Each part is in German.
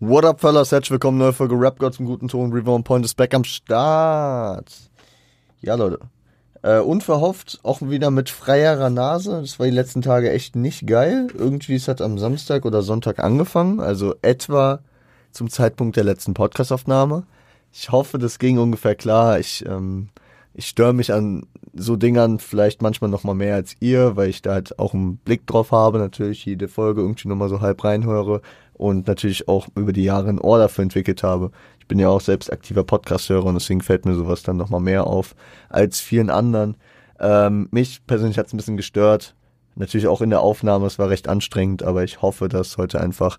What up, fellas? Herzlich willkommen, neue Folge Rap God zum guten Ton. Reborn Point ist back am Start. Ja, Leute. Äh, unverhofft auch wieder mit freierer Nase. Das war die letzten Tage echt nicht geil. Irgendwie, es hat am Samstag oder Sonntag angefangen. Also etwa zum Zeitpunkt der letzten Podcastaufnahme. Ich hoffe, das ging ungefähr klar. Ich, ähm, ich störe mich an so Dingern vielleicht manchmal noch mal mehr als ihr, weil ich da halt auch einen Blick drauf habe, natürlich jede Folge irgendwie noch mal so halb reinhöre und natürlich auch über die Jahre ein Ohr dafür entwickelt habe. Ich bin ja auch selbst aktiver Podcast-Hörer und deswegen fällt mir sowas dann nochmal mehr auf als vielen anderen. Ähm, mich persönlich hat es ein bisschen gestört. Natürlich auch in der Aufnahme, es war recht anstrengend, aber ich hoffe, dass heute einfach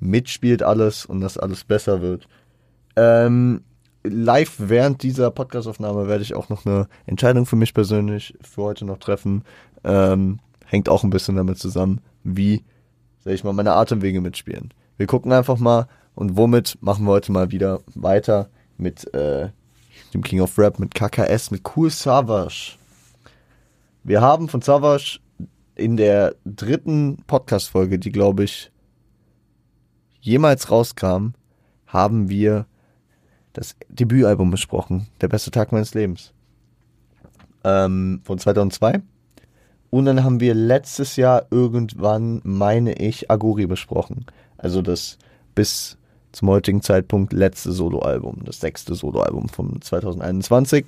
mitspielt alles und dass alles besser wird. Ähm, live während dieser Podcastaufnahme werde ich auch noch eine Entscheidung für mich persönlich für heute noch treffen. Ähm, hängt auch ein bisschen damit zusammen, wie sag ich mal, meine Atemwege mitspielen. Wir gucken einfach mal und womit machen wir heute mal wieder weiter mit äh, dem King of Rap, mit KKS, mit Cool Savage. Wir haben von Savage in der dritten Podcast-Folge, die glaube ich jemals rauskam, haben wir das Debütalbum besprochen, Der beste Tag meines Lebens. Ähm, von 2002. Und dann haben wir letztes Jahr irgendwann, meine ich, Aguri besprochen. Also das bis zum heutigen Zeitpunkt letzte Soloalbum, das sechste Soloalbum von 2021.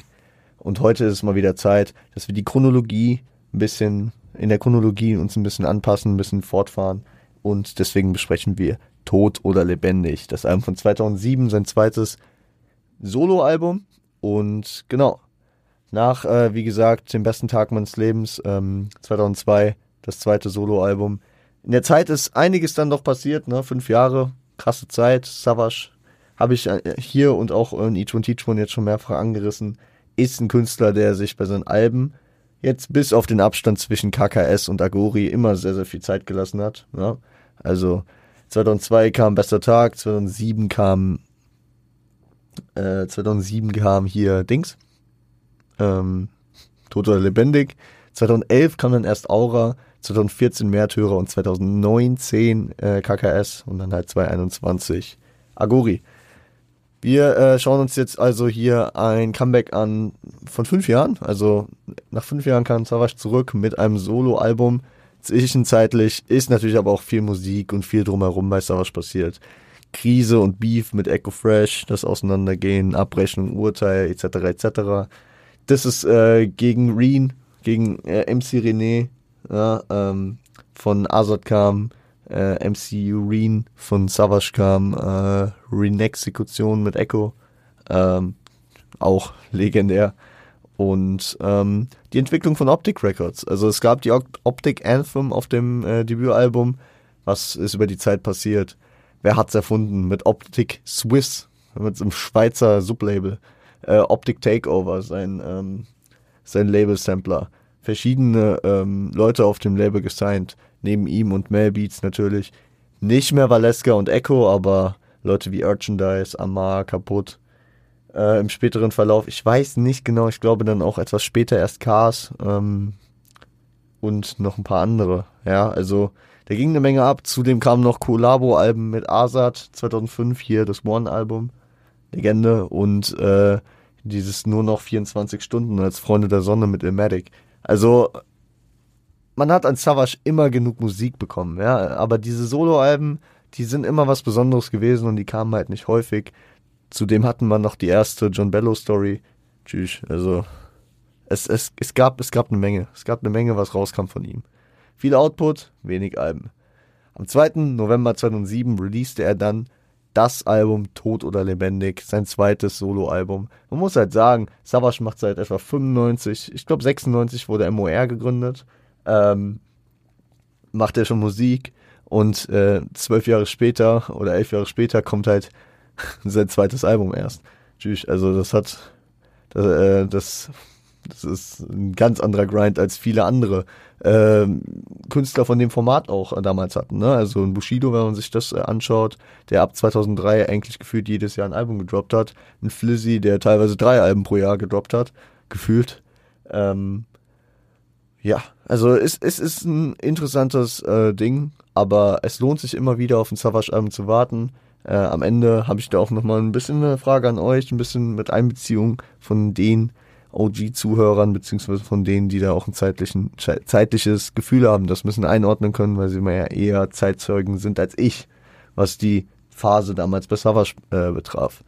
Und heute ist es mal wieder Zeit, dass wir die Chronologie ein bisschen, in der Chronologie uns ein bisschen anpassen, ein bisschen fortfahren. Und deswegen besprechen wir Tot oder Lebendig. Das Album von 2007, sein zweites Soloalbum. Und genau, nach, äh, wie gesagt, dem besten Tag meines Lebens, ähm, 2002, das zweite Soloalbum. In der Zeit ist einiges dann doch passiert, ne? Fünf Jahre, krasse Zeit. Savage habe ich äh, hier und auch in Teach One jetzt schon mehrfach angerissen. Ist ein Künstler, der sich bei seinen Alben jetzt bis auf den Abstand zwischen KKS und Agori immer sehr, sehr viel Zeit gelassen hat. Ne? Also 2002 kam Bester Tag, 2007 kam äh, 2007 kam hier Dings ähm, Tot oder Lebendig. 2011 kam dann erst Aura, 2014 Märtyrer und 2019 äh, KKS und dann halt 2021 Agori. Wir äh, schauen uns jetzt also hier ein Comeback an von fünf Jahren. Also nach fünf Jahren kam Savage zurück mit einem Solo-Album. Zwischenzeitlich ist natürlich aber auch viel Musik und viel drumherum bei Savage passiert. Krise und Beef mit Echo Fresh, das Auseinandergehen, Abrechnung, Urteil etc. etc das ist äh, gegen Reen, gegen äh, MC René, ja, ähm, von Azad kam, äh, MC Reen von Savage kam, äh, Reen-Exekution mit Echo, ähm, auch legendär. Und ähm, die Entwicklung von Optic Records. Also es gab die Optic Anthem auf dem äh, Debütalbum. Was ist über die Zeit passiert? Wer hat's erfunden? Mit Optic Swiss, mit so einem Schweizer Sublabel äh, Optic Takeover, sein, ähm, sein Label-Sampler. Verschiedene ähm, Leute auf dem Label gesigned, neben ihm und Mel Beats natürlich. Nicht mehr Valeska und Echo, aber Leute wie Urchandise, Amar, Kaputt. Äh, Im späteren Verlauf, ich weiß nicht genau, ich glaube dann auch etwas später erst Cars ähm, und noch ein paar andere. Ja, also da ging eine Menge ab. Zudem kamen noch Collabo-Alben mit Azad 2005, hier das One-Album. Legende und äh, dieses nur noch 24 Stunden als Freunde der Sonne mit Ilmatic. Also man hat an Savage immer genug Musik bekommen, ja, aber diese Soloalben, die sind immer was Besonderes gewesen und die kamen halt nicht häufig. Zudem hatten wir noch die erste John Bello Story. Tschüss, also es, es, es, gab, es gab eine Menge. Es gab eine Menge, was rauskam von ihm. Viel Output, wenig Alben. Am 2. November 2007 releaste er dann das Album Tot oder Lebendig, sein zweites Soloalbum. Man muss halt sagen, Savage macht seit etwa 95, ich glaube 96 wurde MOR gegründet, ähm, macht er schon Musik und äh, zwölf Jahre später oder elf Jahre später kommt halt sein zweites Album erst. Tschüss, also das hat, das, äh, das das ist ein ganz anderer Grind als viele andere äh, Künstler von dem Format auch äh, damals hatten. Ne? Also ein Bushido, wenn man sich das äh, anschaut, der ab 2003 eigentlich gefühlt jedes Jahr ein Album gedroppt hat. Ein Flizzy, der teilweise drei Alben pro Jahr gedroppt hat, gefühlt. Ähm, ja, also es, es ist ein interessantes äh, Ding, aber es lohnt sich immer wieder auf ein Savage-Album zu warten. Äh, am Ende habe ich da auch nochmal ein bisschen eine Frage an euch, ein bisschen mit Einbeziehung von den OG-Zuhörern, beziehungsweise von denen, die da auch ein zeitlichen, zeitliches Gefühl haben, das müssen einordnen können, weil sie immer ja eher Zeitzeugen sind als ich, was die Phase damals bei Savage äh, betraf.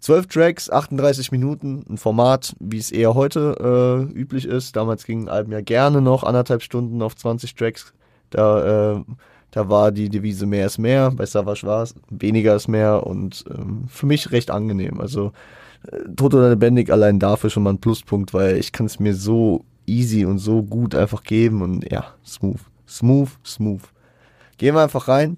12 Tracks, 38 Minuten, ein Format, wie es eher heute äh, üblich ist. Damals gingen Alben ja gerne noch anderthalb Stunden auf 20 Tracks. Da, äh, da war die Devise mehr ist mehr. Bei Savage war es weniger ist mehr und ähm, für mich recht angenehm. Also Tot oder lebendig allein dafür schon mal ein Pluspunkt, weil ich kann es mir so easy und so gut einfach geben und ja, smooth, smooth, smooth. Gehen wir einfach rein.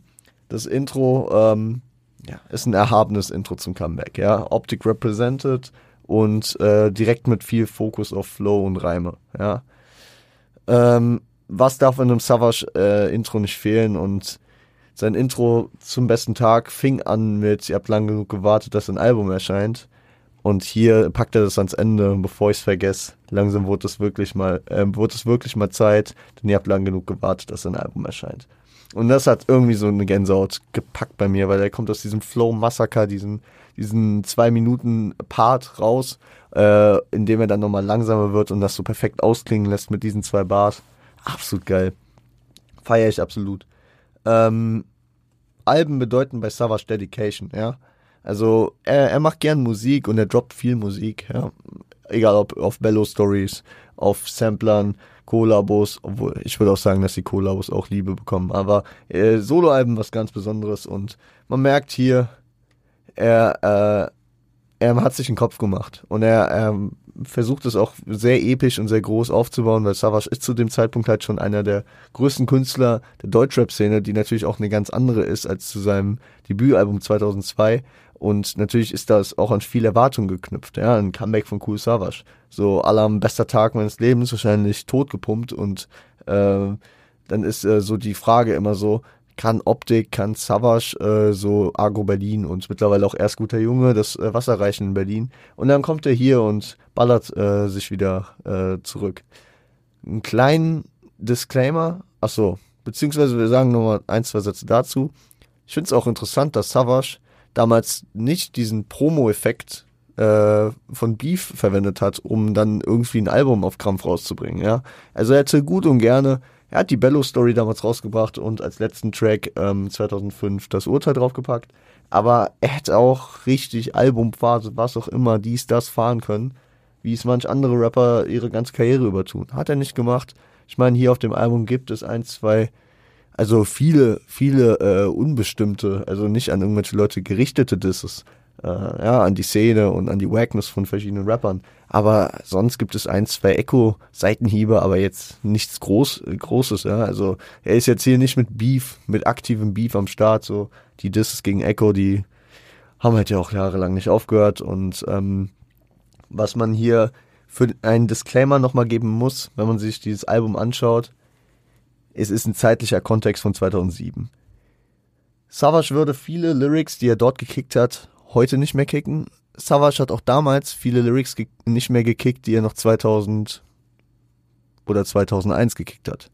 Das Intro ähm, ja, ist ein erhabenes Intro zum Comeback. Ja, Optik represented und äh, direkt mit viel Fokus auf Flow und Reime. Ja, ähm, was darf in einem Savage äh, nicht fehlen und sein Intro zum besten Tag fing an mit, ihr habt lang genug gewartet, dass ein Album erscheint. Und hier packt er das ans Ende, bevor ich es vergesse. Langsam wurde es wirklich mal, äh, wurde es wirklich mal Zeit, denn ihr habt lang genug gewartet, dass ein Album erscheint. Und das hat irgendwie so eine Gänsehaut gepackt bei mir, weil er kommt aus diesem Flow-Massaker, diesen, diesen zwei Minuten Part raus, äh, in dem er dann nochmal langsamer wird und das so perfekt ausklingen lässt mit diesen zwei Bars. Absolut geil. Feiere ich absolut. Ähm, Alben bedeuten bei Savage Dedication, ja. Also er, er macht gern Musik und er droppt viel Musik, ja. Egal ob auf Bello Stories, auf Samplern, Kollabos, obwohl ich würde auch sagen, dass die Kollabos auch Liebe bekommen. Aber äh, Soloalben was ganz Besonderes und man merkt hier, er, äh, er hat sich einen Kopf gemacht und er, er versucht es auch sehr episch und sehr groß aufzubauen, weil Savage ist zu dem Zeitpunkt halt schon einer der größten Künstler der Deutschrap-Szene, die natürlich auch eine ganz andere ist als zu seinem Debütalbum 2002 und natürlich ist das auch an viel Erwartung geknüpft, ja, ein Comeback von Cool Savage. So Alarm, bester Tag meines Lebens, wahrscheinlich totgepumpt und äh, dann ist äh, so die Frage immer so, kann Optik, kann Savage, äh, so Agro Berlin und mittlerweile auch erst guter Junge das äh, Wasser reichen in Berlin. Und dann kommt er hier und ballert äh, sich wieder äh, zurück. Einen kleinen Disclaimer, ach so, beziehungsweise wir sagen nochmal ein, zwei Sätze dazu. Ich finde es auch interessant, dass Savage damals nicht diesen Promo-Effekt äh, von Beef verwendet hat, um dann irgendwie ein Album auf Krampf rauszubringen. Ja, also er hätte gut und gerne, er hat die Bello Story damals rausgebracht und als letzten Track ähm, 2005 das Urteil draufgepackt. Aber er hätte auch richtig Albumphase, was auch immer, dies, das fahren können, wie es manch andere Rapper ihre ganze Karriere übertun. Hat er nicht gemacht. Ich meine, hier auf dem Album gibt es ein, zwei also viele, viele äh, unbestimmte, also nicht an irgendwelche Leute gerichtete Disses, äh, ja, an die Szene und an die Wackness von verschiedenen Rappern. Aber sonst gibt es ein, zwei Echo-Seitenhiebe, aber jetzt nichts Groß, Großes, ja. Also er ist jetzt hier nicht mit Beef, mit aktivem Beef am Start. So die Disses gegen Echo, die haben halt ja auch jahrelang nicht aufgehört. Und ähm, was man hier für einen Disclaimer nochmal geben muss, wenn man sich dieses Album anschaut, es ist ein zeitlicher Kontext von 2007. Savage würde viele Lyrics, die er dort gekickt hat, heute nicht mehr kicken. Savage hat auch damals viele Lyrics nicht mehr gekickt, die er noch 2000 oder 2001 gekickt hat.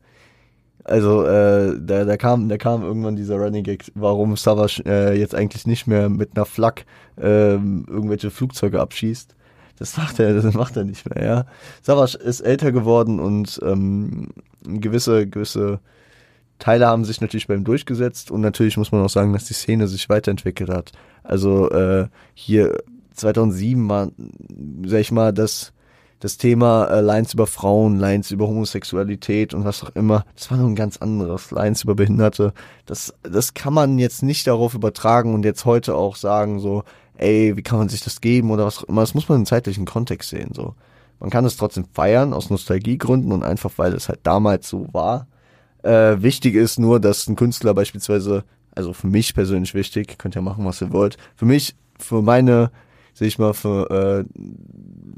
Also äh, da, da kam da kam irgendwann dieser Running Gag, warum Savage äh, jetzt eigentlich nicht mehr mit einer Flak äh, irgendwelche Flugzeuge abschießt. Das macht er, das macht er nicht mehr, ja. Savage ist älter geworden und ähm, gewisse, gewisse Teile haben sich natürlich beim durchgesetzt und natürlich muss man auch sagen, dass die Szene sich weiterentwickelt hat. Also äh, hier 2007 war, sag ich mal, das das Thema äh, Lines über Frauen, Lines über Homosexualität und was auch immer, das war noch ein ganz anderes. Lines über Behinderte, das, das kann man jetzt nicht darauf übertragen und jetzt heute auch sagen, so, ey, wie kann man sich das geben oder was auch immer. Das muss man im zeitlichen Kontext sehen. So. Man kann es trotzdem feiern aus Nostalgiegründen und einfach, weil es halt damals so war. Äh, wichtig ist nur, dass ein Künstler beispielsweise, also für mich persönlich wichtig, könnt ihr machen, was ihr wollt. Für mich, für meine, sehe ich mal, für, äh,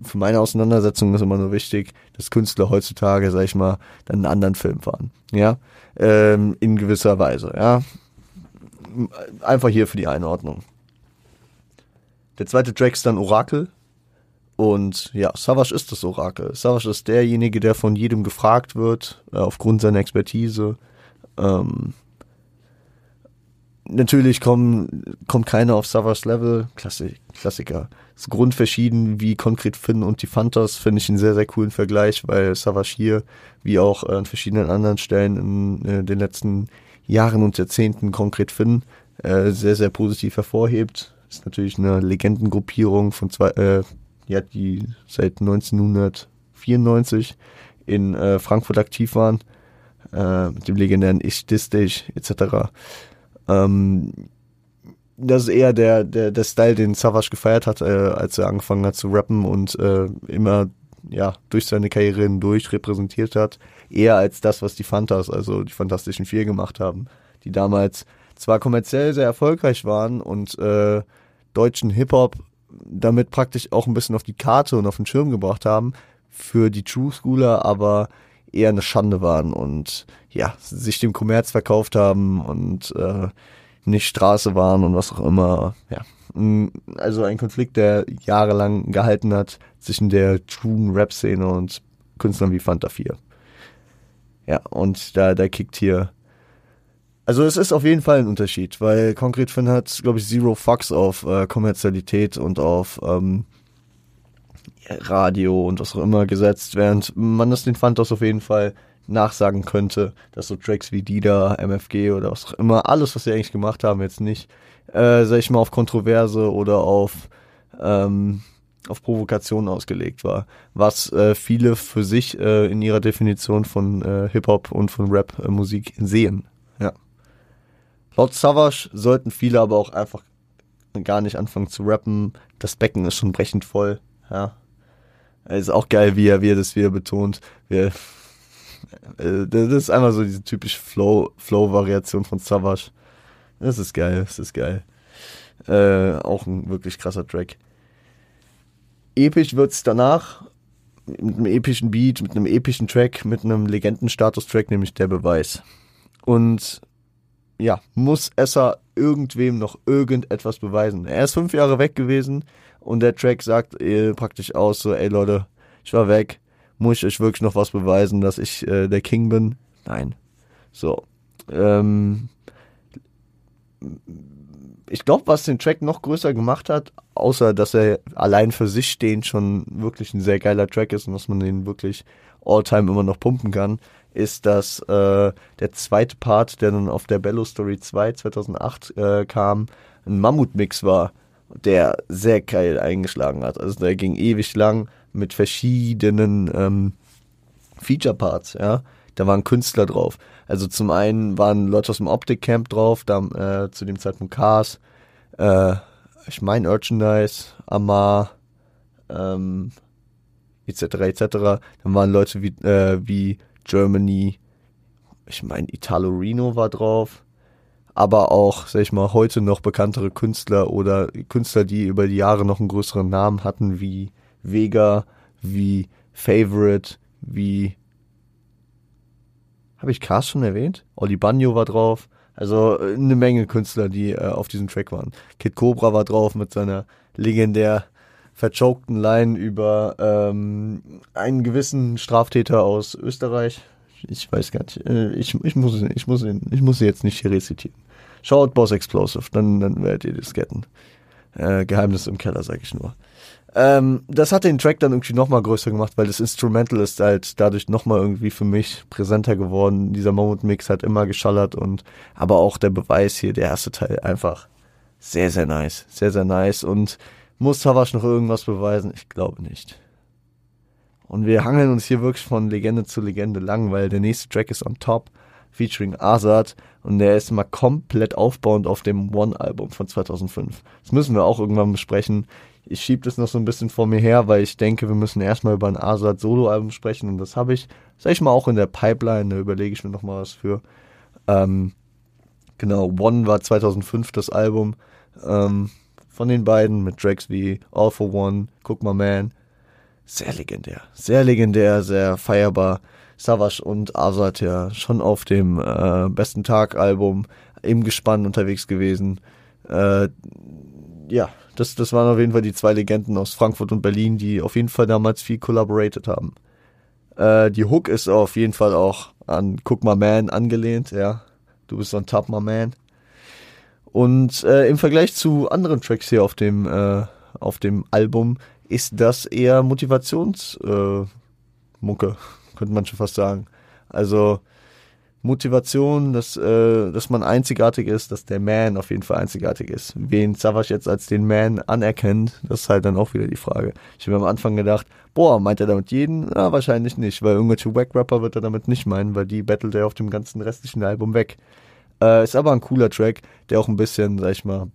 für meine Auseinandersetzung ist immer nur wichtig, dass Künstler heutzutage, sag ich mal, dann einen anderen Film fahren. Ja, ähm, in gewisser Weise, ja. Einfach hier für die Einordnung. Der zweite Track ist dann Orakel. Und ja, Savage ist das Orakel. Savage ist derjenige, der von jedem gefragt wird, äh, aufgrund seiner Expertise. Ähm, natürlich kommen, kommt keiner auf Savage Level. Klassik, Klassiker. Ist grundverschieden wie Concrete Finn und die Fantas. Finde ich einen sehr, sehr coolen Vergleich, weil Savage hier, wie auch an verschiedenen anderen Stellen in äh, den letzten Jahren und Jahrzehnten Concrete Finn äh, sehr, sehr positiv hervorhebt. Ist natürlich eine Legendengruppierung von zwei, äh, ja, die seit 1994 in äh, Frankfurt aktiv waren, äh, mit dem legendären Ich Distage etc. Ähm, das ist eher der, der, der Style, den Savage gefeiert hat, äh, als er angefangen hat zu rappen und äh, immer ja durch seine Karriere hindurch repräsentiert hat, eher als das, was die Fantas, also die Fantastischen Vier gemacht haben, die damals zwar kommerziell sehr erfolgreich waren und äh, deutschen Hip-Hop damit praktisch auch ein bisschen auf die Karte und auf den Schirm gebracht haben, für die True Schooler aber eher eine Schande waren und ja, sich dem Kommerz verkauft haben und äh, nicht Straße waren und was auch immer. Ja, also ein Konflikt, der jahrelang gehalten hat zwischen der true Rap-Szene und Künstlern wie Fanta 4. Ja, und da, da kickt hier. Also es ist auf jeden Fall ein Unterschied, weil Concrete Finn hat, glaube ich, Zero Fucks auf äh, Kommerzialität und auf ähm, Radio und was auch immer gesetzt, während man das den Fantas auf jeden Fall nachsagen könnte, dass so Tracks wie Dida, MFG oder was auch immer, alles, was sie eigentlich gemacht haben, jetzt nicht, äh, sag ich mal, auf Kontroverse oder auf, ähm, auf Provokation ausgelegt war, was äh, viele für sich äh, in ihrer Definition von äh, Hip-Hop und von Rap-Musik sehen. Laut Savage sollten viele aber auch einfach gar nicht anfangen zu rappen. Das Becken ist schon brechend voll. Ja. Ist auch geil, wie er, wie er das wieder betont. Wir, äh, das ist einfach so diese typische Flow, Flow-Variation von Savage. Das ist geil, das ist geil. Äh, auch ein wirklich krasser Track. Episch wird's danach mit einem epischen Beat, mit einem epischen Track, mit einem Legendenstatus-Track, nämlich der Beweis. Und ja, muss Esser irgendwem noch irgendetwas beweisen. Er ist fünf Jahre weg gewesen und der Track sagt äh, praktisch aus, so, ey Leute, ich war weg, muss ich euch wirklich noch was beweisen, dass ich äh, der King bin? Nein. So. Ähm, ich glaube, was den Track noch größer gemacht hat, außer dass er allein für sich stehend schon wirklich ein sehr geiler Track ist und dass man den wirklich all-time immer noch pumpen kann, ist, dass äh, der zweite Part, der dann auf der Bello Story 2 2008 äh, kam, ein Mammut-Mix war, der sehr geil eingeschlagen hat. Also der ging ewig lang mit verschiedenen ähm, Feature-Parts, ja. Da waren Künstler drauf. Also zum einen waren Leute aus dem Optic Camp drauf, da, äh, zu dem Zeitpunkt Cars, äh, ich meine Urchandise, Amar, ähm, etc. etc. Dann waren Leute wie, äh, wie Germany, ich meine Italo Reno war drauf, aber auch, sag ich mal, heute noch bekanntere Künstler oder Künstler, die über die Jahre noch einen größeren Namen hatten, wie Vega, wie Favorite, wie habe ich Cars schon erwähnt? Oli Bagno war drauf. Also äh, eine Menge Künstler, die äh, auf diesem Track waren. Kid Cobra war drauf mit seiner legendär verchokten Line über ähm, einen gewissen Straftäter aus Österreich. Ich weiß gar nicht. Äh, ich, ich, muss, ich, muss, ich muss sie jetzt nicht hier rezitieren. Schaut Boss Explosive, dann, dann werdet ihr das getten. Äh, Geheimnis im Keller, sag ich nur. Ähm, das hat den Track dann irgendwie nochmal größer gemacht, weil das Instrumental ist halt dadurch nochmal irgendwie für mich präsenter geworden. Dieser Moment-Mix hat immer geschallert und aber auch der Beweis hier, der erste Teil, einfach sehr, sehr nice. Sehr, sehr nice. Und muss Savage noch irgendwas beweisen? Ich glaube nicht. Und wir hangeln uns hier wirklich von Legende zu Legende lang, weil der nächste Track ist on top, featuring Azad und der ist mal komplett aufbauend auf dem One-Album von 2005. Das müssen wir auch irgendwann besprechen ich schiebe das noch so ein bisschen vor mir her, weil ich denke, wir müssen erstmal über ein Asad Solo-Album sprechen und das habe ich, sag ich mal, auch in der Pipeline, da überlege ich mir noch mal was für. Ähm, genau, One war 2005 das Album ähm, von den beiden mit Tracks wie All for One, Cook My Man. Sehr legendär, sehr legendär, sehr feierbar. Savage und Azad ja schon auf dem äh, Besten Tag Album im Gespann unterwegs gewesen. Äh, ja, das, das waren auf jeden Fall die zwei Legenden aus Frankfurt und Berlin, die auf jeden Fall damals viel collaborated haben. Äh, die Hook ist auf jeden Fall auch an Cook My Man angelehnt, ja. Du bist on top, my man. Und äh, im Vergleich zu anderen Tracks hier auf dem, äh, auf dem Album ist das eher Motivationsmucke, äh, könnte man schon fast sagen. Also Motivation, dass, äh, dass man einzigartig ist, dass der Man auf jeden Fall einzigartig ist. Wen Savage jetzt als den Man anerkennt, das ist halt dann auch wieder die Frage. Ich habe am Anfang gedacht, boah, meint er damit jeden? Na, wahrscheinlich nicht, weil irgendwelche Wack-Rapper wird er damit nicht meinen, weil die battelt er auf dem ganzen restlichen Album weg. Äh, ist aber ein cooler Track, der auch ein bisschen, sag ich mal,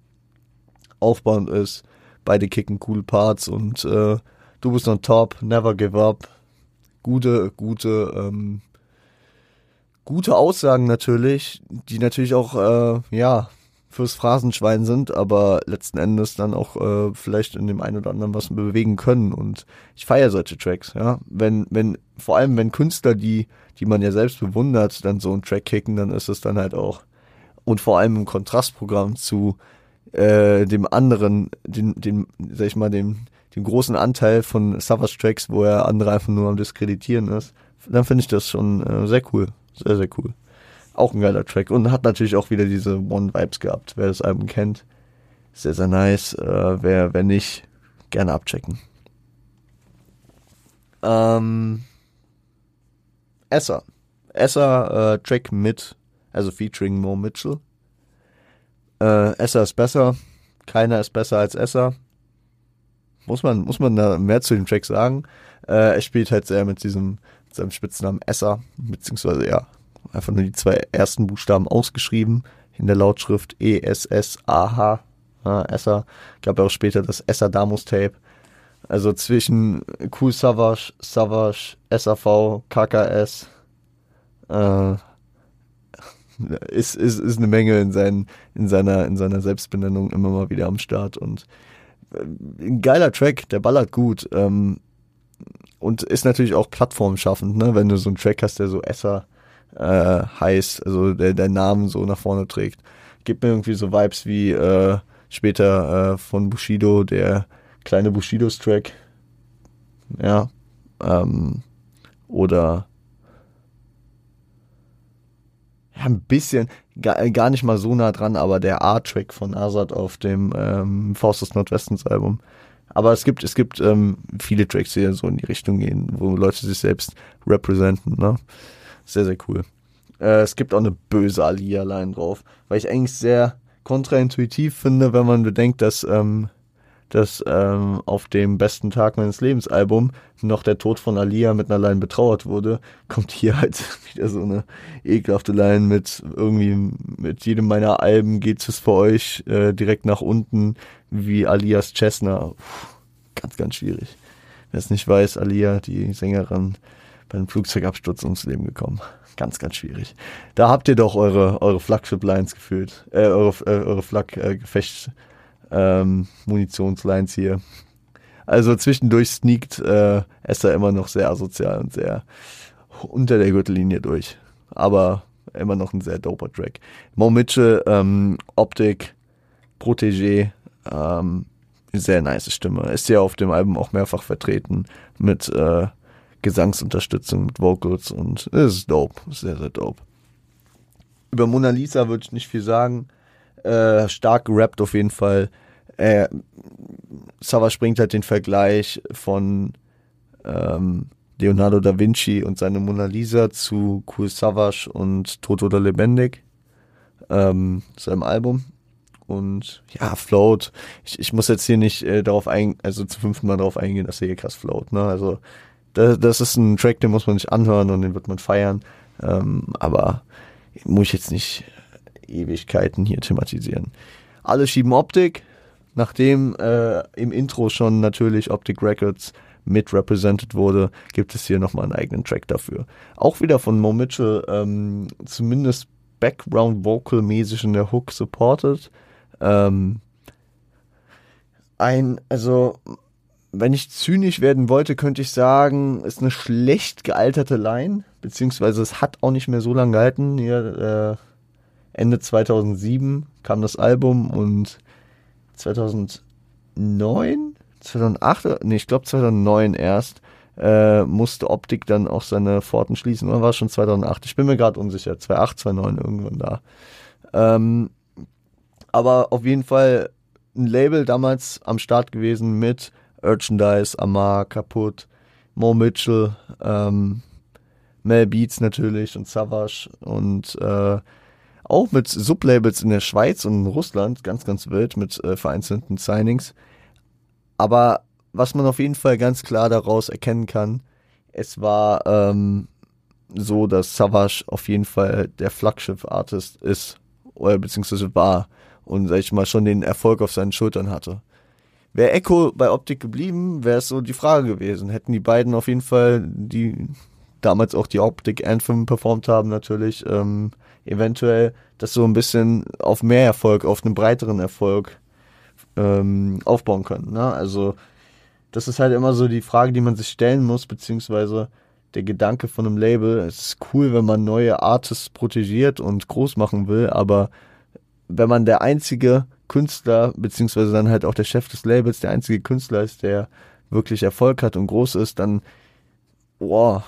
aufbauend ist. Beide kicken coole Parts und äh, du bist on top, never give up. Gute, gute, ähm, gute Aussagen natürlich, die natürlich auch, äh, ja, fürs Phrasenschwein sind, aber letzten Endes dann auch äh, vielleicht in dem einen oder anderen was bewegen können. Und ich feiere solche Tracks, ja. Wenn, wenn, vor allem wenn Künstler, die, die man ja selbst bewundert, dann so einen Track kicken, dann ist es dann halt auch. Und vor allem im Kontrastprogramm zu äh, dem anderen, den, den, sag ich mal, dem, dem großen Anteil von Savage Tracks, wo er andere einfach nur am Diskreditieren ist, dann finde ich das schon äh, sehr cool. Sehr, sehr cool. Auch ein geiler Track und hat natürlich auch wieder diese One-Vibes gehabt. Wer das Album kennt, sehr, sehr nice. Äh, wer, wer nicht, gerne abchecken. Ähm, Esser. Esser äh, Track mit, also featuring Mo Mitchell. Äh, Esser ist besser. Keiner ist besser als Esser. Muss man, muss man da mehr zu dem Track sagen. Äh, er spielt halt sehr mit diesem seinem Spitznamen Esser, beziehungsweise ja, einfach nur die zwei ersten Buchstaben ausgeschrieben in der Lautschrift E-S-S-A-H. Ja, Esser. Gab ja auch später das Esser Damus Tape. Also zwischen Cool Savage, Savage, SAV, KKS, äh, ist, ist, ist eine Menge in, seinen, in, seiner, in seiner Selbstbenennung immer mal wieder am Start und äh, ein geiler Track, der ballert gut. Ähm, und ist natürlich auch plattformschaffend, ne? wenn du so einen Track hast, der so Esser äh, heißt, also der der Namen so nach vorne trägt. Gibt mir irgendwie so Vibes wie äh, später äh, von Bushido, der kleine Bushidos Track. Ja. Ähm, oder ja, ein bisschen, gar, gar nicht mal so nah dran, aber der Art-Track von Azad auf dem ähm, Faust des Nordwestens Album aber es gibt, es gibt ähm, viele Tracks, die ja so in die Richtung gehen, wo Leute sich selbst representen. Ne? Sehr, sehr cool. Äh, es gibt auch eine böse Alia-Line drauf, weil ich eigentlich sehr kontraintuitiv finde, wenn man bedenkt, dass ähm, dass ähm, auf dem besten Tag meines Lebens Album noch der Tod von Alia mit einer Line betrauert wurde, kommt hier halt wieder so eine ekelhafte Line mit irgendwie mit jedem meiner Alben geht es für euch äh, direkt nach unten wie Alias Chesner. ganz, ganz schwierig. Wer es nicht weiß, Alia, die Sängerin, bei einem Flugzeugabsturz ums Leben gekommen. Ganz, ganz schwierig. Da habt ihr doch eure, eure Flagship-Lines gefühlt, äh, eure, äh, eure Flag-Gefechts, äh, ähm, Munitionslines hier. Also zwischendurch sneakt äh, Esther immer noch sehr asozial und sehr unter der Gürtellinie durch. Aber immer noch ein sehr doper Track. Mo Mitchell, ähm, Optik, Protégé, ähm, sehr nice Stimme. Ist ja auf dem Album auch mehrfach vertreten mit äh, Gesangsunterstützung, mit Vocals und ist dope. Sehr, sehr dope. Über Mona Lisa würde ich nicht viel sagen. Äh, stark gerappt auf jeden Fall. Äh, Savage bringt halt den Vergleich von ähm, Leonardo da Vinci und seine Mona Lisa zu Cool Savage und Toto oder Lebendig, ähm, seinem Album. Und ja, Float. Ich, ich muss jetzt hier nicht äh, darauf eingehen, also zum fünften Mal darauf eingehen, dass er hier krass float. Ne? Also das, das ist ein Track, den muss man nicht anhören und den wird man feiern. Ähm, aber muss ich jetzt nicht Ewigkeiten hier thematisieren. Alle schieben Optik, nachdem äh, im Intro schon natürlich Optic Records mit represented wurde, gibt es hier nochmal einen eigenen Track dafür. Auch wieder von Mo Mitchell, ähm, zumindest Background Vocal mäßig in der Hook supported. Ähm, ein, also, wenn ich zynisch werden wollte, könnte ich sagen, ist eine schlecht gealterte Line, beziehungsweise es hat auch nicht mehr so lange gehalten. Hier, äh, Ende 2007 kam das Album und 2009, 2008, nee, ich glaube 2009 erst, äh, musste Optik dann auch seine Pforten schließen. Oder war es schon 2008? Ich bin mir gerade unsicher. 2008, 2009 irgendwann da. Ähm, Aber auf jeden Fall ein Label damals am Start gewesen mit Urchandise, Amar, Kaputt, Mo Mitchell, ähm, Mel Beats natürlich und Savage und äh, auch mit Sublabels in der Schweiz und in Russland, ganz, ganz wild mit äh, vereinzelten Signings. Aber was man auf jeden Fall ganz klar daraus erkennen kann, es war ähm, so, dass Savage auf jeden Fall der Flaggschiff-Artist ist, oder beziehungsweise war und, sag ich mal, schon den Erfolg auf seinen Schultern hatte. Wäre Echo bei Optik geblieben, wäre es so die Frage gewesen. Hätten die beiden auf jeden Fall, die damals auch die Optik Anthem performt haben, natürlich, ähm, eventuell das so ein bisschen auf mehr Erfolg, auf einen breiteren Erfolg ähm, aufbauen können. Ne? Also das ist halt immer so die Frage, die man sich stellen muss, beziehungsweise der Gedanke von einem Label. Es ist cool, wenn man neue Artists protegiert und groß machen will, aber wenn man der einzige Künstler, beziehungsweise dann halt auch der Chef des Labels, der einzige Künstler ist, der wirklich Erfolg hat und groß ist, dann, boah,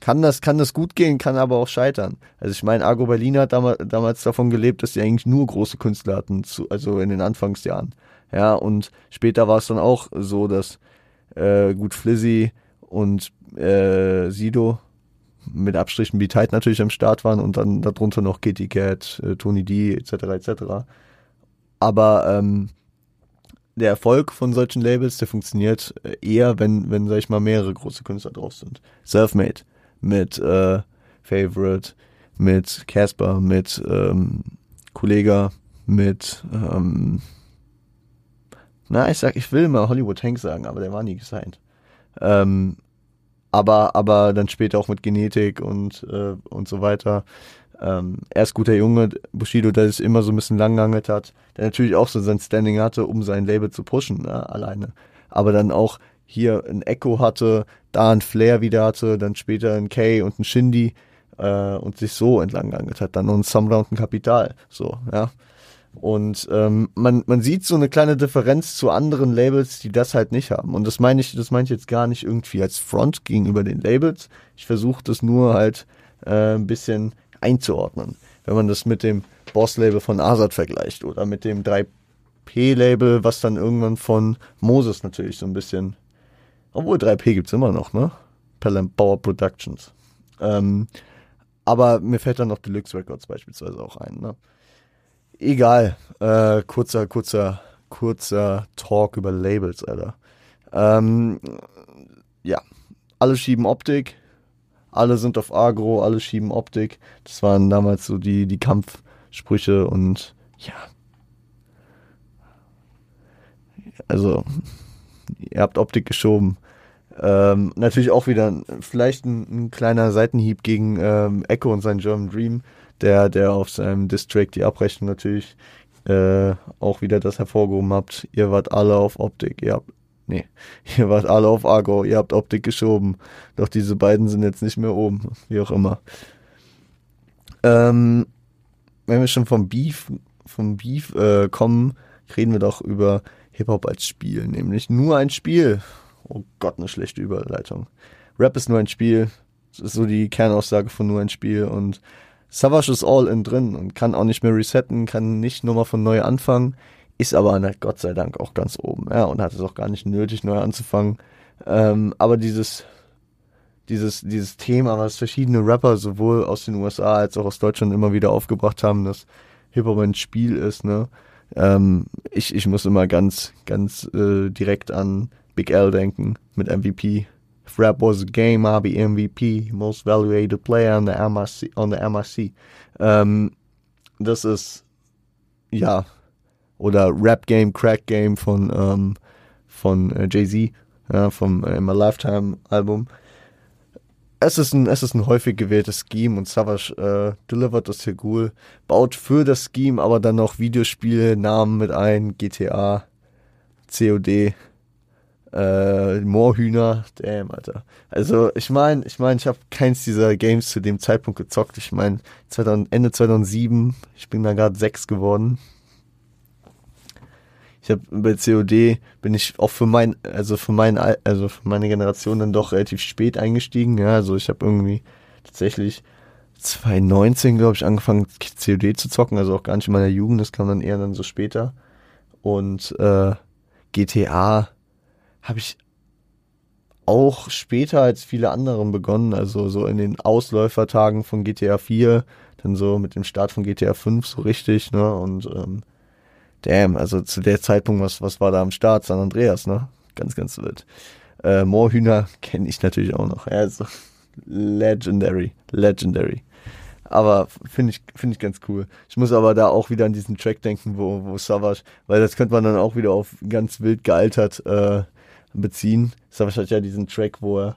kann das, kann das gut gehen, kann aber auch scheitern. Also ich meine, Argo Berlin hat damals, damals davon gelebt, dass sie eigentlich nur große Künstler hatten, zu, also in den Anfangsjahren. Ja, und später war es dann auch so, dass äh, gut Flizzy und äh, Sido mit Abstrichen wie Tight natürlich am Start waren und dann darunter noch Kitty Cat, äh, Tony D etc. etc. Aber ähm, der Erfolg von solchen Labels, der funktioniert äh, eher, wenn, wenn, sag ich mal, mehrere große Künstler drauf sind. Selfmade mit äh, Favorite, mit Casper, mit ähm, Kollega, mit ähm, na, ich sag, ich will mal Hollywood Hank sagen, aber der war nie gesigned. Ähm, aber, aber dann später auch mit Genetik und, äh, und so weiter. Ähm, er ist guter Junge, Bushido, der es immer so ein bisschen langgehangelt hat, der natürlich auch so sein Standing hatte, um sein Label zu pushen, ne, alleine. Aber dann auch hier ein Echo hatte, da ein Flair wieder hatte, dann später ein Kay und ein Shindy äh, und sich so entlang geangelt hat, dann noch ein Summer und ein Kapital. So, ja. Und ähm, man, man sieht so eine kleine Differenz zu anderen Labels, die das halt nicht haben. Und das meine ich, das meine ich jetzt gar nicht irgendwie als Front gegenüber den Labels. Ich versuche das nur halt äh, ein bisschen einzuordnen. Wenn man das mit dem Boss-Label von Azad vergleicht oder mit dem 3P-Label, was dann irgendwann von Moses natürlich so ein bisschen, obwohl 3P gibt's immer noch, ne? Pelham Power Productions. Ähm, aber mir fällt dann noch Deluxe Records beispielsweise auch ein, ne? Egal. Äh, kurzer, kurzer, kurzer Talk über Labels, Alter. Ähm, ja. Alle schieben Optik. Alle sind auf Agro, alle schieben Optik. Das waren damals so die, die Kampfsprüche und ja. Also, ihr habt Optik geschoben. Ähm, natürlich auch wieder vielleicht ein, ein kleiner Seitenhieb gegen ähm, Echo und sein German Dream der, der auf seinem Distrack die Abrechnung natürlich äh, auch wieder das hervorgehoben habt. Ihr wart alle auf Optik, ihr habt, nee, ihr wart alle auf Argo, ihr habt Optik geschoben. Doch diese beiden sind jetzt nicht mehr oben, wie auch immer. Ähm, wenn wir schon vom Beef, vom Beef äh, kommen, reden wir doch über Hip-Hop als Spiel, nämlich nur ein Spiel. Oh Gott, eine schlechte Überleitung. Rap ist nur ein Spiel. Das ist so die Kernaussage von nur ein Spiel und Savage ist all in drin und kann auch nicht mehr resetten, kann nicht nochmal von neu anfangen, ist aber na, Gott sei Dank auch ganz oben, ja, und hat es auch gar nicht nötig, neu anzufangen. Ähm, aber dieses, dieses, dieses Thema, was verschiedene Rapper sowohl aus den USA als auch aus Deutschland immer wieder aufgebracht haben, dass Hip-Hop ein Spiel ist, ne? Ähm, ich, ich muss immer ganz, ganz äh, direkt an Big L denken mit MVP If rap was a game, I'll be MVP, most valuable player on the MRC. On the MRC. Ähm, das ist, ja, oder Rap Game, Crack Game von, ähm, von äh, Jay-Z, ja, vom äh, My Lifetime Album. Es ist ein, es ist ein häufig gewähltes Scheme und Savage äh, delivert das hier cool. Baut für das Scheme aber dann noch Videospiele, Namen mit ein, GTA, COD, äh, Moorhühner, damn, Alter. Also ich meine, ich meine, ich habe keins dieser Games zu dem Zeitpunkt gezockt. Ich meine, Ende 2007, ich bin da gerade sechs geworden. Ich habe bei COD bin ich auch für mein, also für mein, also für meine Generation dann doch relativ spät eingestiegen. Ja, also ich habe irgendwie tatsächlich 2019, glaube ich, angefangen COD zu zocken, also auch gar nicht in meiner Jugend, das kam dann eher dann so später. Und äh, GTA habe ich auch später als viele anderen begonnen, also so in den Ausläufertagen von GTA 4, dann so mit dem Start von GTA 5 so richtig, ne? Und ähm, damn, also zu der Zeitpunkt, was, was war da am Start? San Andreas, ne? Ganz, ganz wild. Äh, Moorhühner kenne ich natürlich auch noch. Also legendary, legendary. Aber finde ich, finde ich ganz cool. Ich muss aber da auch wieder an diesen Track denken, wo, wo Savage, weil das könnte man dann auch wieder auf ganz wild gealtert äh, beziehen. Savage hat ja diesen Track, wo er,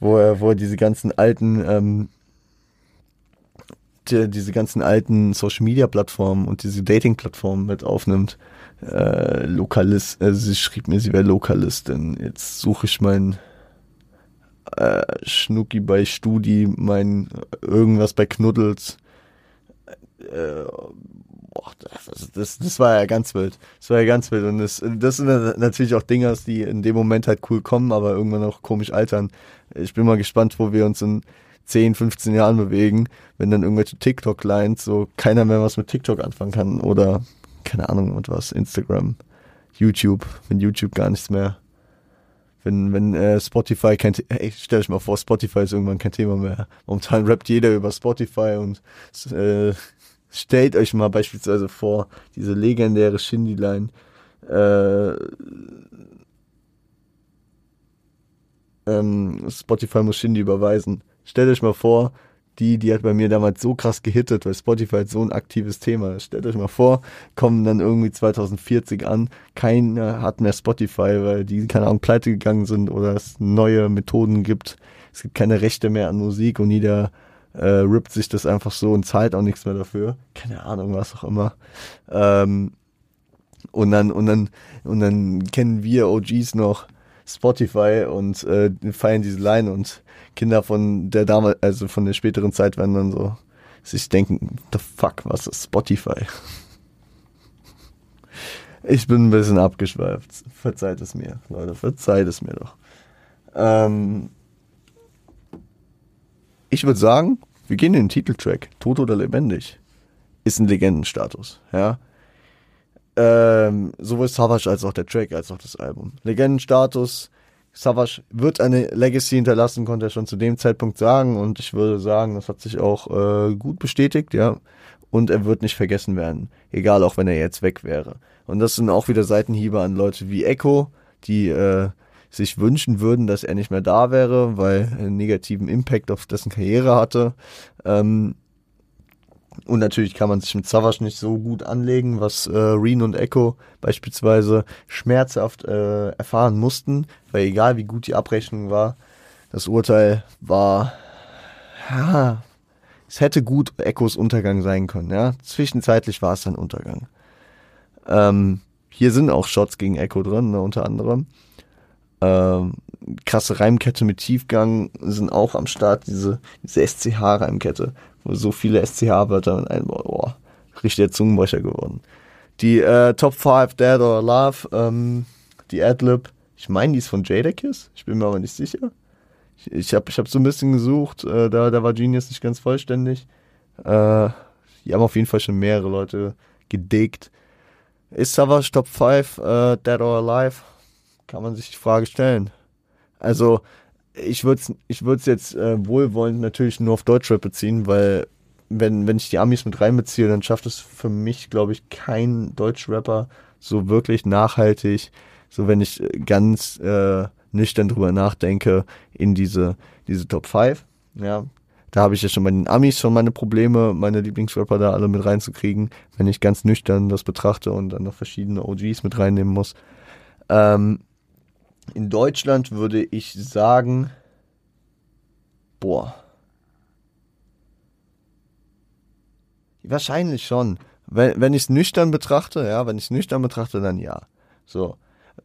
wo er, wo er diese ganzen alten, ähm, die, diese ganzen alten Social Media Plattformen und diese Dating Plattformen mit aufnimmt. Äh, Lokalist, äh, sie schrieb mir, sie wäre Lokalistin. Jetzt suche ich meinen äh, Schnucki bei Studi, mein irgendwas bei Knuddels. Äh, boah, das, das, das war ja ganz wild. Das war ja ganz wild. Und das, das sind natürlich auch Dinger, die in dem Moment halt cool kommen, aber irgendwann auch komisch altern. Ich bin mal gespannt, wo wir uns in 10, 15 Jahren bewegen, wenn dann irgendwelche TikTok-Lines so keiner mehr was mit TikTok anfangen kann oder keine Ahnung und was, Instagram, YouTube, wenn YouTube gar nichts mehr wenn, wenn äh, Spotify kein hey, stell dich mal vor, Spotify ist irgendwann kein Thema mehr. Momentan rappt jeder über Spotify und äh, stellt euch mal beispielsweise vor, diese legendäre Shindy-Line, äh, ähm, Spotify muss Shindy überweisen. Stellt euch mal vor, die, die hat bei mir damals so krass gehittet, weil Spotify so ein aktives Thema ist. Stellt euch mal vor, kommen dann irgendwie 2040 an, keiner hat mehr Spotify, weil die, keine Ahnung, pleite gegangen sind oder es neue Methoden gibt. Es gibt keine Rechte mehr an Musik und jeder äh, rippt sich das einfach so und zahlt auch nichts mehr dafür. Keine Ahnung, was auch immer. Ähm, und dann, und dann, und dann kennen wir OGs noch Spotify und äh, feiern diese Line und Kinder von der Dame, also von der späteren Zeit werden dann so sich denken, the fuck, was ist Spotify? Ich bin ein bisschen abgeschweift. Verzeiht es mir, Leute, verzeiht es mir doch. Ähm ich würde sagen, wir gehen in den Titeltrack. Tot oder lebendig ist ein Legendenstatus, ja. Ähm, sowohl Savage als auch der Track, als auch das Album. Legendenstatus, Savage wird eine Legacy hinterlassen, konnte er schon zu dem Zeitpunkt sagen und ich würde sagen, das hat sich auch äh, gut bestätigt, ja. Und er wird nicht vergessen werden, egal auch wenn er jetzt weg wäre. Und das sind auch wieder Seitenhiebe an Leute wie Echo, die äh, sich wünschen würden, dass er nicht mehr da wäre, weil er einen negativen Impact auf dessen Karriere hatte. Ähm, und natürlich kann man sich mit Savage nicht so gut anlegen, was äh, Reen und Echo beispielsweise schmerzhaft äh, erfahren mussten, weil egal wie gut die Abrechnung war, das Urteil war, ja, es hätte gut Echos Untergang sein können, ja. Zwischenzeitlich war es dann Untergang. Ähm, hier sind auch Shots gegen Echo drin, ne, unter anderem. Ähm, krasse Reimkette mit Tiefgang sind auch am Start, diese, diese SCH-Reimkette, so viele SCH-Wörter in einem, oh, richtig der Zungenbrecher geworden. Die äh, Top 5 Dead or Love, ähm, die Adlib, ich meine, die ist von Jadakiss, ich bin mir aber nicht sicher. Ich, ich habe ich hab so ein bisschen gesucht, äh, da, da war Genius nicht ganz vollständig. Äh, die haben auf jeden Fall schon mehrere Leute gedickt. Ist Savage Top 5 äh, Dead or Alive? Kann man sich die Frage stellen. Also, ich würde es ich würd's jetzt äh, wohlwollend natürlich nur auf Deutschrap beziehen, weil wenn, wenn ich die Amis mit reinbeziehe, dann schafft es für mich, glaube ich, kein Deutschrapper so wirklich nachhaltig, so wenn ich äh, ganz äh, nüchtern drüber nachdenke, in diese, diese Top 5. Ja, da habe ich ja schon bei den Amis schon meine Probleme, meine Lieblingsrapper da alle mit reinzukriegen, wenn ich ganz nüchtern das betrachte und dann noch verschiedene OGs mit reinnehmen muss. Ähm, in Deutschland würde ich sagen, boah. Wahrscheinlich schon. Wenn, wenn ich es nüchtern betrachte, ja, wenn ich es nüchtern betrachte, dann ja. So.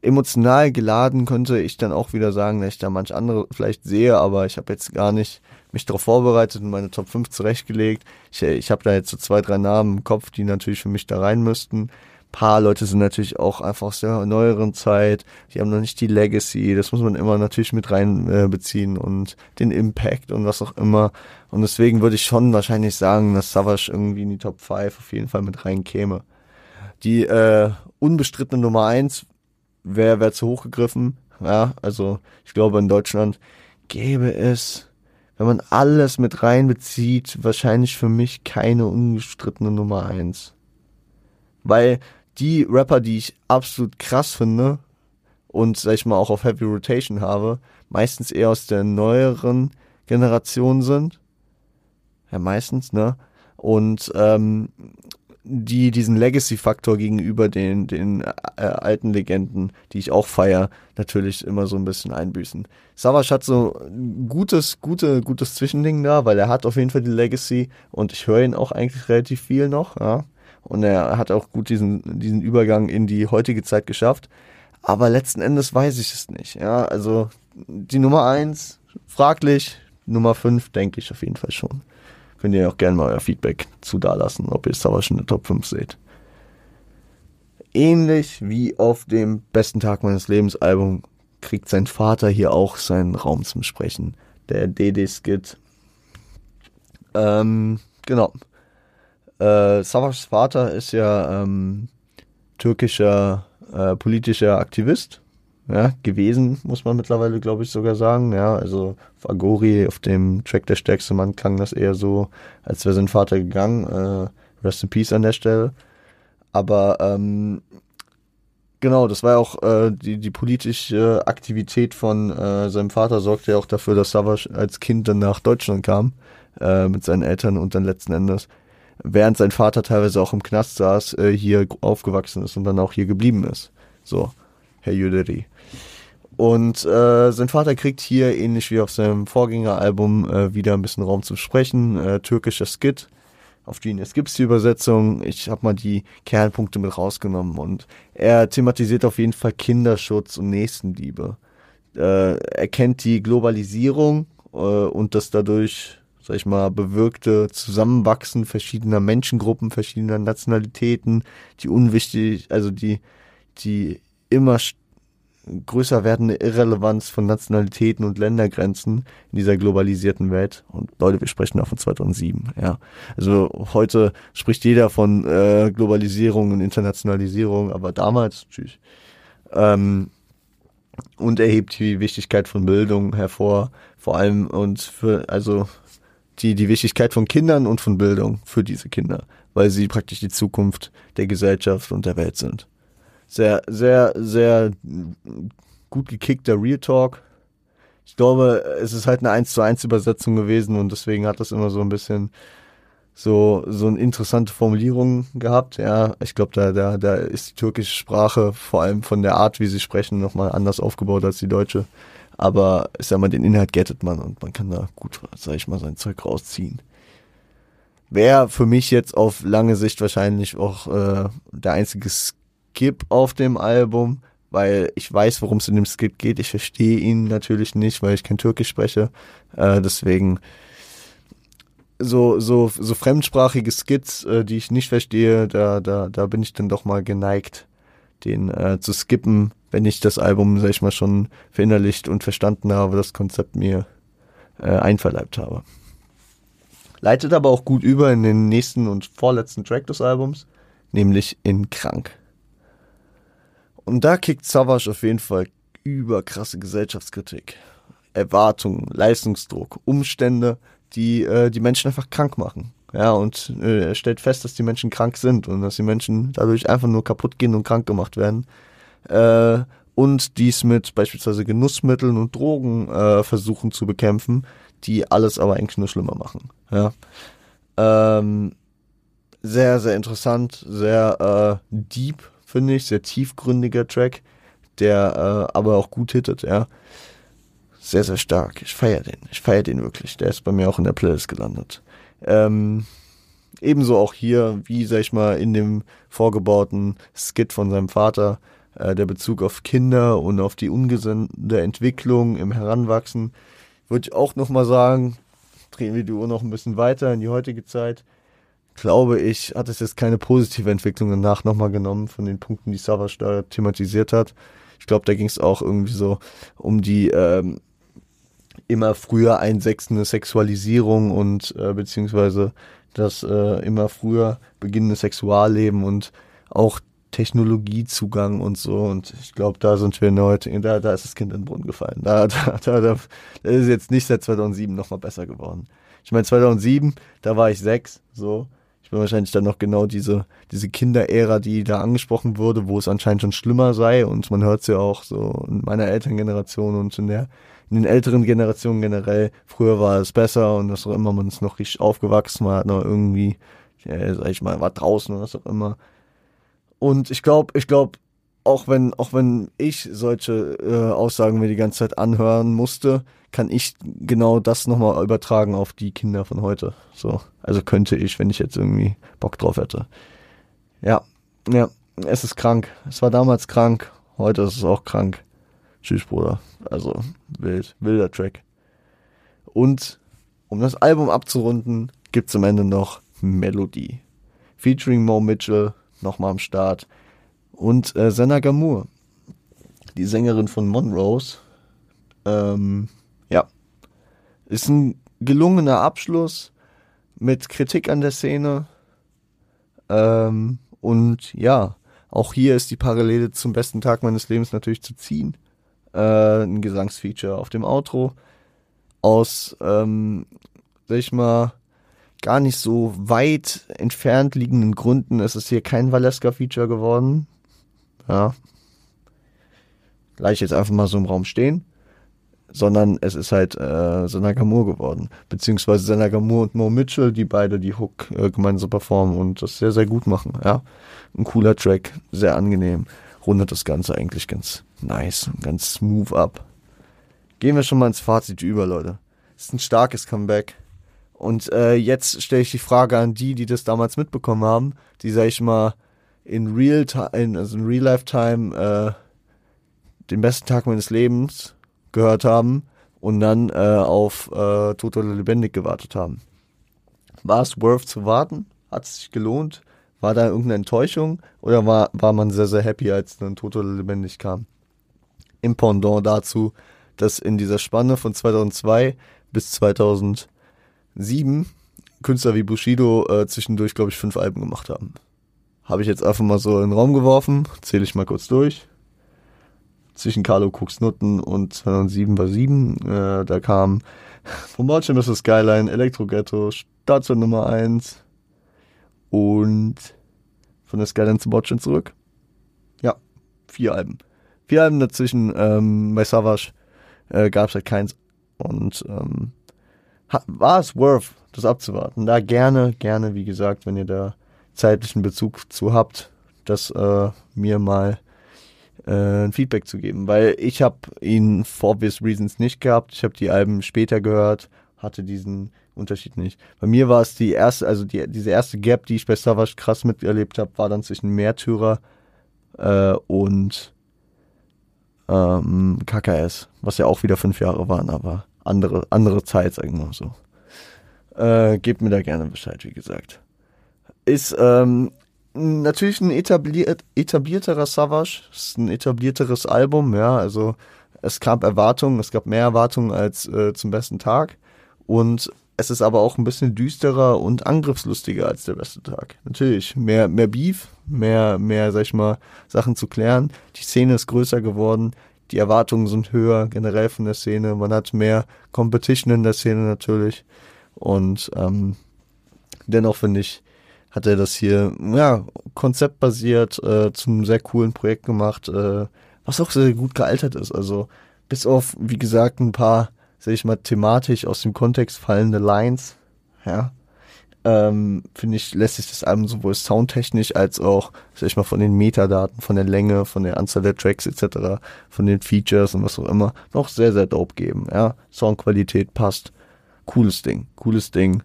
Emotional geladen könnte ich dann auch wieder sagen, dass ich da manch andere vielleicht sehe, aber ich habe jetzt gar nicht mich darauf vorbereitet und meine Top 5 zurechtgelegt. Ich, ich habe da jetzt so zwei, drei Namen im Kopf, die natürlich für mich da rein müssten. Paar Leute sind natürlich auch einfach aus der neueren Zeit, die haben noch nicht die Legacy, das muss man immer natürlich mit reinbeziehen äh, und den Impact und was auch immer. Und deswegen würde ich schon wahrscheinlich sagen, dass Savage irgendwie in die Top 5 auf jeden Fall mit reinkäme. Die äh, unbestrittene Nummer 1 wäre wär zu hoch gegriffen. Ja, also ich glaube in Deutschland gäbe es, wenn man alles mit reinbezieht, wahrscheinlich für mich keine unbestrittene Nummer 1. Weil die Rapper, die ich absolut krass finde und sag ich mal auch auf Heavy Rotation habe, meistens eher aus der neueren Generation sind. Ja, meistens, ne? Und ähm, die diesen Legacy-Faktor gegenüber den, den äh, alten Legenden, die ich auch feier, natürlich immer so ein bisschen einbüßen. Savage hat so ein gutes, gute, gutes Zwischending da, weil er hat auf jeden Fall die Legacy und ich höre ihn auch eigentlich relativ viel noch, ja. Und er hat auch gut diesen, diesen Übergang in die heutige Zeit geschafft. Aber letzten Endes weiß ich es nicht. Ja, also die Nummer eins fraglich, Nummer fünf denke ich auf jeden Fall schon. Könnt ihr auch gerne mal euer Feedback zu da lassen, ob ihr Savage in der Top 5 seht. Ähnlich wie auf dem besten Tag meines Lebens Album kriegt sein Vater hier auch seinen Raum zum Sprechen. Der DD-Skit. Ähm, genau. Äh, Savages Vater ist ja ähm, türkischer äh, politischer Aktivist ja, gewesen, muss man mittlerweile, glaube ich, sogar sagen. Ja, also Fagori auf dem Track Der stärkste Mann klang das eher so, als wäre sein Vater gegangen. Äh, rest in Peace an der Stelle. Aber ähm, genau, das war ja auch äh, die, die politische Aktivität von äh, seinem Vater sorgte ja auch dafür, dass Savage als Kind dann nach Deutschland kam äh, mit seinen Eltern und dann letzten Endes während sein Vater teilweise auch im Knast saß, äh, hier aufgewachsen ist und dann auch hier geblieben ist. So, Herr Jüderi. Und äh, sein Vater kriegt hier, ähnlich wie auf seinem Vorgängeralbum, äh, wieder ein bisschen Raum zum Sprechen. Äh, türkischer Skit. Auf Genius gibt's die Übersetzung. Ich habe mal die Kernpunkte mit rausgenommen. Und er thematisiert auf jeden Fall Kinderschutz und Nächstenliebe. Äh, er kennt die Globalisierung äh, und das dadurch sag ich mal, bewirkte Zusammenwachsen verschiedener Menschengruppen, verschiedener Nationalitäten, die unwichtig, also die, die immer größer werdende Irrelevanz von Nationalitäten und Ländergrenzen in dieser globalisierten Welt. Und Leute, wir sprechen da von 2007. Ja, also heute spricht jeder von äh, Globalisierung und Internationalisierung, aber damals, tschüss. Ähm, und erhebt die Wichtigkeit von Bildung hervor, vor allem und für, also die, die Wichtigkeit von Kindern und von Bildung für diese Kinder, weil sie praktisch die Zukunft der Gesellschaft und der Welt sind. Sehr, sehr, sehr gut gekickter Real Talk. Ich glaube, es ist halt eine 1 zu 1 Übersetzung gewesen und deswegen hat das immer so ein bisschen so, so eine interessante Formulierung gehabt. Ja, ich glaube, da, da, da ist die türkische Sprache vor allem von der Art, wie sie sprechen, nochmal anders aufgebaut als die deutsche. Aber ich sag mal, den Inhalt gettet man und man kann da gut, sag ich mal, sein Zeug rausziehen. Wäre für mich jetzt auf lange Sicht wahrscheinlich auch äh, der einzige Skip auf dem Album, weil ich weiß, worum es in dem Skip geht. Ich verstehe ihn natürlich nicht, weil ich kein Türkisch spreche. Äh, deswegen so, so, so fremdsprachige Skits, äh, die ich nicht verstehe, da, da, da bin ich dann doch mal geneigt, den äh, zu skippen, wenn ich das Album, sag ich mal, schon verinnerlicht und verstanden habe, das Konzept mir äh, einverleibt habe. Leitet aber auch gut über in den nächsten und vorletzten Track des Albums, nämlich in Krank. Und da kickt Savage auf jeden Fall überkrasse Gesellschaftskritik. Erwartungen, Leistungsdruck, Umstände, die äh, die Menschen einfach krank machen. Ja, und äh, er stellt fest, dass die Menschen krank sind und dass die Menschen dadurch einfach nur kaputt gehen und krank gemacht werden. Äh, und dies mit beispielsweise Genussmitteln und Drogen äh, versuchen zu bekämpfen, die alles aber eigentlich nur schlimmer machen. Ja. Ähm, sehr, sehr interessant, sehr äh, deep, finde ich, sehr tiefgründiger Track, der äh, aber auch gut hittet, ja. Sehr, sehr stark. Ich feiere den. Ich feiere den wirklich. Der ist bei mir auch in der Playlist gelandet. Ähm, ebenso auch hier, wie sag ich mal, in dem vorgebauten Skit von seinem Vater, äh, der Bezug auf Kinder und auf die ungesunde Entwicklung im Heranwachsen, würde ich auch nochmal sagen, drehen wir die Uhr noch ein bisschen weiter in die heutige Zeit. glaube ich, hat es jetzt keine positive Entwicklung danach nochmal genommen von den Punkten, die Savage da thematisiert hat. Ich glaube, da ging es auch irgendwie so um die ähm, immer früher einsetzende Sexualisierung und äh, beziehungsweise das äh, immer früher beginnende Sexualleben und auch Technologiezugang und so. Und ich glaube, da sind wir heute, da, da ist das Kind in den Brunnen gefallen. Da, da, da, da ist jetzt nicht seit 2007 nochmal besser geworden. Ich meine, 2007, da war ich sechs, so. Ich bin wahrscheinlich dann noch genau diese, diese Kinderära, die da angesprochen wurde, wo es anscheinend schon schlimmer sei. Und man hört es ja auch so in meiner Elterngeneration und in der, in den älteren Generationen generell. Früher war es besser und was auch immer, man ist noch richtig aufgewachsen, man hat noch irgendwie, ja, sag ich mal, war draußen oder was auch immer. Und ich glaube, ich glaube, auch wenn, auch wenn ich solche äh, Aussagen mir die ganze Zeit anhören musste, kann ich genau das nochmal übertragen auf die Kinder von heute. So. Also könnte ich, wenn ich jetzt irgendwie Bock drauf hätte. Ja, ja, es ist krank. Es war damals krank, heute ist es auch krank. Tschüss, Bruder. Also, wild, wilder Track. Und um das Album abzurunden, gibt's am Ende noch Melody. Featuring Mo Mitchell, nochmal am Start. Und äh, Senna Gamur, die Sängerin von Monrose. Ähm, ja, ist ein gelungener Abschluss mit Kritik an der Szene. Ähm, und ja, auch hier ist die Parallele zum besten Tag meines Lebens natürlich zu ziehen. Äh, ein Gesangsfeature auf dem Outro. Aus, ähm, sag ich mal, gar nicht so weit entfernt liegenden Gründen ist es hier kein Valeska-Feature geworden. Ja. Gleich jetzt einfach mal so im Raum stehen. Sondern es ist halt äh, Senagamur geworden. Beziehungsweise Senagamur und Mo Mitchell, die beide die Hook äh, gemeinsam performen und das sehr, sehr gut machen. Ja. Ein cooler Track, sehr angenehm. Rundet das Ganze eigentlich ganz nice und ganz smooth ab. Gehen wir schon mal ins Fazit über, Leute. Ist ein starkes Comeback und äh, jetzt stelle ich die Frage an die, die das damals mitbekommen haben, die, sag ich mal, in Real Time, also in Real Life Time, äh, den besten Tag meines Lebens gehört haben und dann äh, auf äh, Tot oder Lebendig gewartet haben. War es worth zu warten? Hat es sich gelohnt? War da irgendeine Enttäuschung? Oder war, war man sehr, sehr happy, als dann Tot oder Lebendig kam? Im Pendant dazu, dass in dieser Spanne von 2002 bis 2000 sieben Künstler wie Bushido äh, zwischendurch, glaube ich, fünf Alben gemacht haben. Habe ich jetzt einfach mal so in den Raum geworfen, zähle ich mal kurz durch. Zwischen Carlo Nutten und 2007 war sieben. Äh, da kam von Bordschirm ist Skyline, Electro Ghetto, Station Nummer eins und von der Skyline zu Bordschirm zurück. Ja, vier Alben. Vier Alben dazwischen. Ähm, bei Savage äh, gab es halt keins. Und ähm, war es worth, das abzuwarten. Da gerne, gerne, wie gesagt, wenn ihr da zeitlichen Bezug zu habt, das äh, mir mal äh, ein Feedback zu geben, weil ich habe ihn for obvious reasons nicht gehabt. Ich habe die Alben später gehört, hatte diesen Unterschied nicht. Bei mir war es die erste, also die, diese erste Gap, die ich bei Savage krass miterlebt habe, war dann zwischen Märtyrer äh, und ähm, KKS, was ja auch wieder fünf Jahre waren, aber andere, andere Zeit, sagen wir mal so. Äh, gebt mir da gerne Bescheid, wie gesagt. Ist ähm, natürlich ein etabliert, etablierterer Savage, ist ein etablierteres Album, ja, also es gab Erwartungen, es gab mehr Erwartungen als äh, zum besten Tag und es ist aber auch ein bisschen düsterer und angriffslustiger als der beste Tag. Natürlich, mehr, mehr Beef, mehr, mehr, sag ich mal, Sachen zu klären. Die Szene ist größer geworden, die Erwartungen sind höher generell von der Szene. Man hat mehr Competition in der Szene natürlich. Und ähm, dennoch finde ich, hat er das hier ja konzeptbasiert äh, zum sehr coolen Projekt gemacht, äh, was auch sehr gut gealtert ist. Also bis auf wie gesagt ein paar, sag ich mal, thematisch aus dem Kontext fallende Lines, ja, ähm, finde ich, lässt sich das Album sowohl soundtechnisch als auch, sag ich mal, von den Metadaten, von der Länge, von der Anzahl der Tracks etc., von den Features und was auch immer, noch sehr, sehr dope geben. Ja, Soundqualität passt. Cooles Ding, cooles Ding.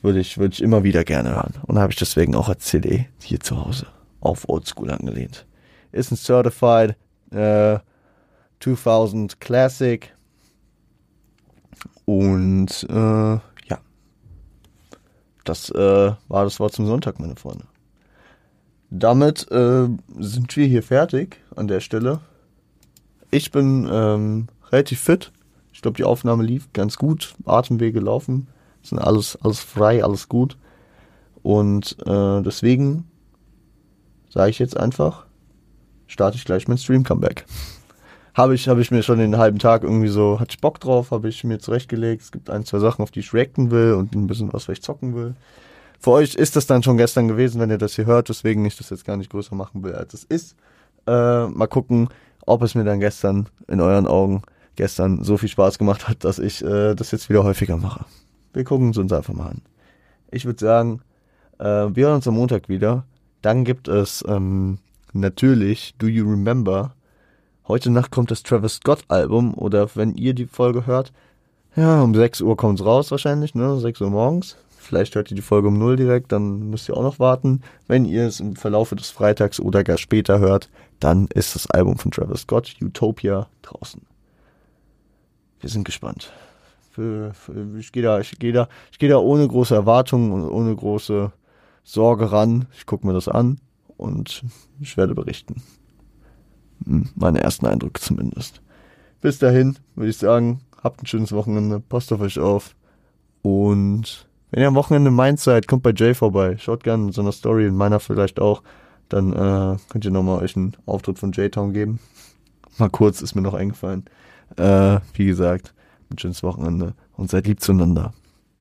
Würde ich, würde ich immer wieder gerne hören. Und habe ich deswegen auch als CD hier zu Hause auf Oldschool angelehnt. Ist ein Certified äh, 2000 Classic. Und äh, das äh, war das Wort zum Sonntag, meine Freunde. Damit äh, sind wir hier fertig an der Stelle. Ich bin ähm, relativ fit. Ich glaube, die Aufnahme lief ganz gut. Atemwege laufen. Sind alles, alles frei, alles gut. Und äh, deswegen sage ich jetzt einfach, starte ich gleich mein Stream-Comeback. Habe ich, hab ich mir schon den halben Tag irgendwie so, hatte ich Bock drauf, habe ich mir zurechtgelegt. Es gibt ein, zwei Sachen, auf die ich reacten will und ein bisschen was, was ich zocken will. Für euch ist das dann schon gestern gewesen, wenn ihr das hier hört, weswegen ich das jetzt gar nicht größer machen will, als es ist. Äh, mal gucken, ob es mir dann gestern in euren Augen gestern so viel Spaß gemacht hat, dass ich äh, das jetzt wieder häufiger mache. Wir gucken es uns einfach mal an. Ich würde sagen, äh, wir hören uns am Montag wieder. Dann gibt es ähm, natürlich Do You Remember? Heute Nacht kommt das Travis Scott Album oder wenn ihr die Folge hört, ja, um 6 Uhr kommt es raus wahrscheinlich, ne? 6 Uhr morgens. Vielleicht hört ihr die Folge um 0 direkt, dann müsst ihr auch noch warten. Wenn ihr es im Verlaufe des Freitags oder gar später hört, dann ist das Album von Travis Scott, Utopia, draußen. Wir sind gespannt. Ich gehe da, ich gehe da, ich gehe da ohne große Erwartungen und ohne große Sorge ran. Ich gucke mir das an und ich werde berichten. Hm, meine ersten Eindrücke zumindest. Bis dahin würde ich sagen, habt ein schönes Wochenende, passt auf euch auf und wenn ihr am Wochenende in Mainz seid, kommt bei Jay vorbei. Schaut gerne so einer Story, in meiner vielleicht auch. Dann äh, könnt ihr nochmal euch einen Auftritt von J-Town geben. Mal kurz, ist mir noch eingefallen. Äh, wie gesagt, ein schönes Wochenende und seid lieb zueinander.